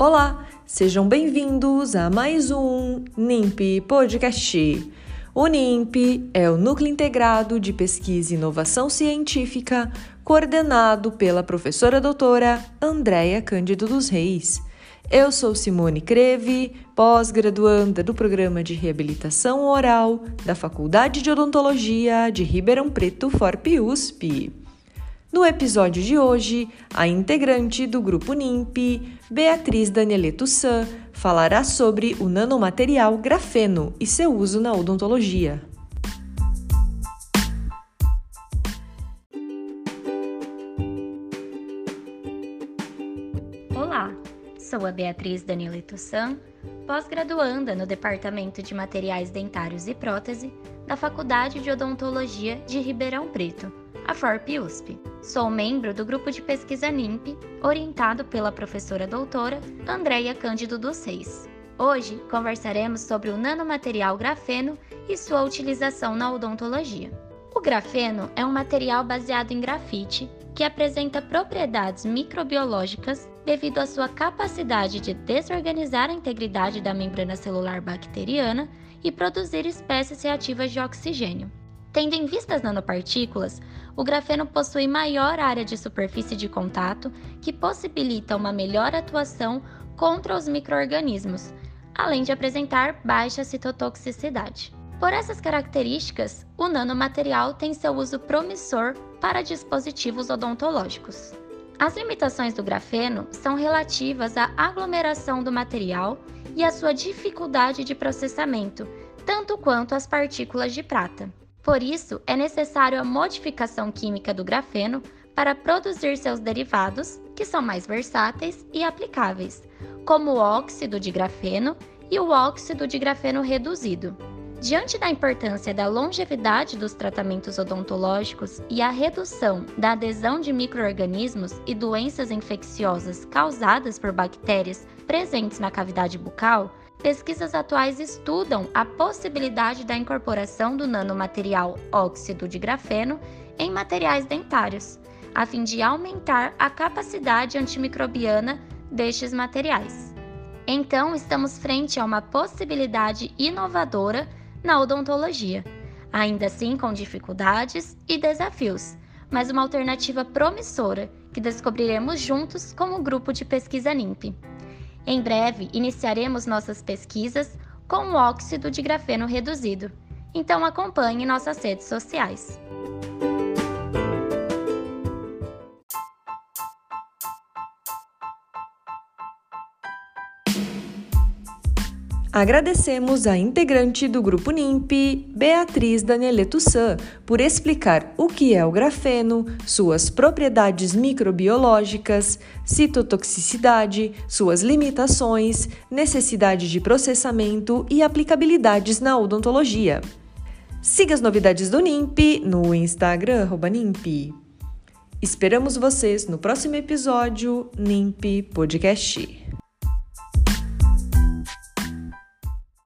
Olá, sejam bem-vindos a mais um NIMP Podcast. O NIMP é o Núcleo Integrado de Pesquisa e Inovação Científica, coordenado pela professora doutora Andréia Cândido dos Reis. Eu sou Simone Creve, pós-graduanda do Programa de Reabilitação Oral da Faculdade de Odontologia de Ribeirão Preto, FORP-USP. No episódio de hoje, a integrante do grupo NIMP, Beatriz Danieleto San, falará sobre o nanomaterial grafeno e seu uso na odontologia. Olá, sou a Beatriz Danieleto San, pós-graduanda no Departamento de Materiais Dentários e Prótese da Faculdade de Odontologia de Ribeirão Preto a FORP USP. Sou membro do grupo de pesquisa NIMP, orientado pela professora doutora Andréia Cândido dos Reis. Hoje conversaremos sobre o nanomaterial grafeno e sua utilização na odontologia. O grafeno é um material baseado em grafite que apresenta propriedades microbiológicas devido à sua capacidade de desorganizar a integridade da membrana celular bacteriana e produzir espécies reativas de oxigênio. Tendo em vista as nanopartículas, o grafeno possui maior área de superfície de contato, que possibilita uma melhor atuação contra os microorganismos, além de apresentar baixa citotoxicidade. Por essas características, o nanomaterial tem seu uso promissor para dispositivos odontológicos. As limitações do grafeno são relativas à aglomeração do material e à sua dificuldade de processamento, tanto quanto as partículas de prata. Por isso, é necessário a modificação química do grafeno para produzir seus derivados, que são mais versáteis e aplicáveis, como o óxido de grafeno e o óxido de grafeno reduzido. Diante da importância da longevidade dos tratamentos odontológicos e a redução da adesão de microorganismos e doenças infecciosas causadas por bactérias presentes na cavidade bucal, pesquisas atuais estudam a possibilidade da incorporação do nanomaterial óxido de grafeno em materiais dentários, a fim de aumentar a capacidade antimicrobiana destes materiais. Então, estamos frente a uma possibilidade inovadora na odontologia, ainda assim com dificuldades e desafios, mas uma alternativa promissora que descobriremos juntos como grupo de pesquisa NIMP. Em breve, iniciaremos nossas pesquisas com o óxido de grafeno reduzido. Então acompanhe nossas redes sociais. Agradecemos a integrante do grupo NIMP, Beatriz Danieleto San, por explicar o que é o grafeno, suas propriedades microbiológicas, citotoxicidade, suas limitações, necessidade de processamento e aplicabilidades na odontologia. Siga as novidades do NIMP no Instagram NIMP. Esperamos vocês no próximo episódio NIMP Podcast.